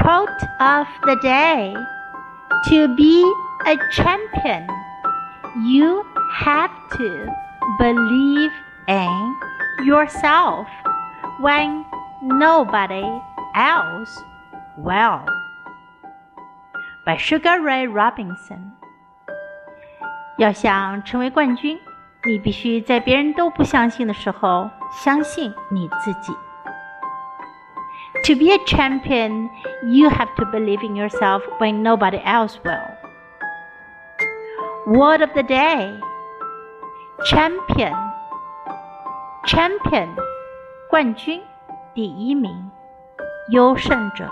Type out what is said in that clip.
Quote of the day To be a champion, you have to believe in yourself when nobody else will. By Sugar Ray Robinson. 要想成为冠军，你必须在别人都不相信的时候，相信你自己。 To be a champion, you have to believe in yourself when nobody else will. Word of the day Champion. Champion. 冠军，第一名，优胜者。